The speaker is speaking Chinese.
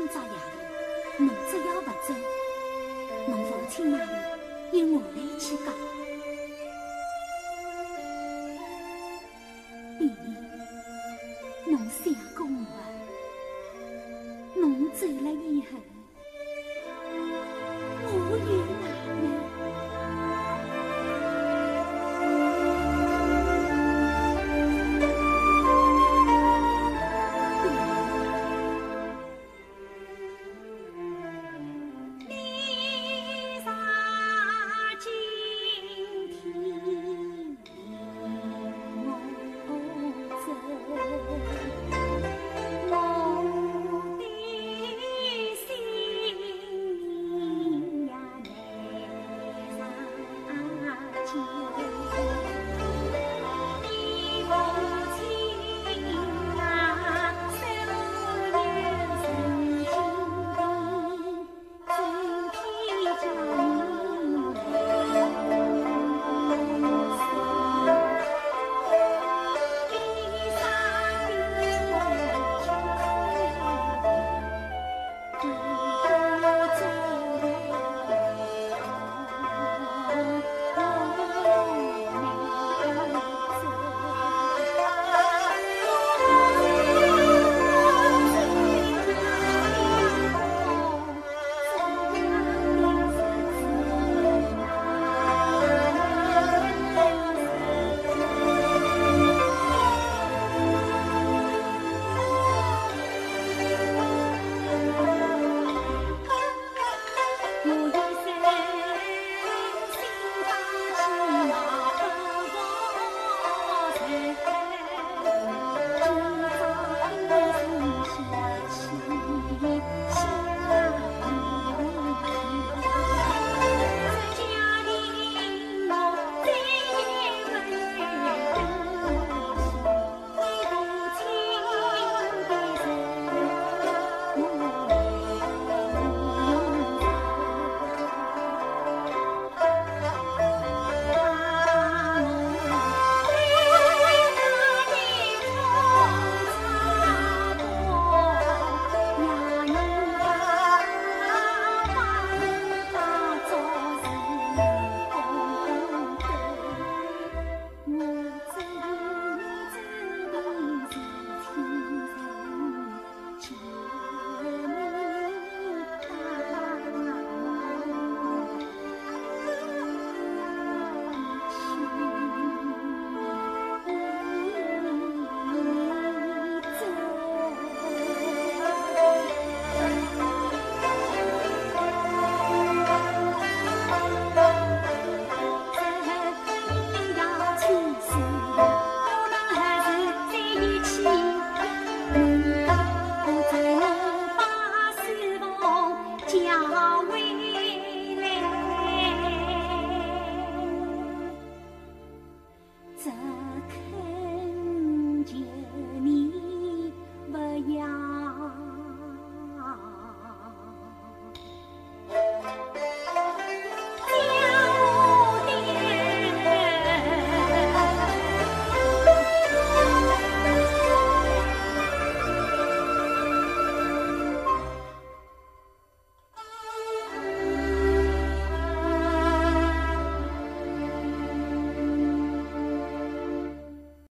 今朝夜里，侬只要不走，侬父亲妈里由我来去讲。弟弟，侬想过我吗？侬走了以后，我……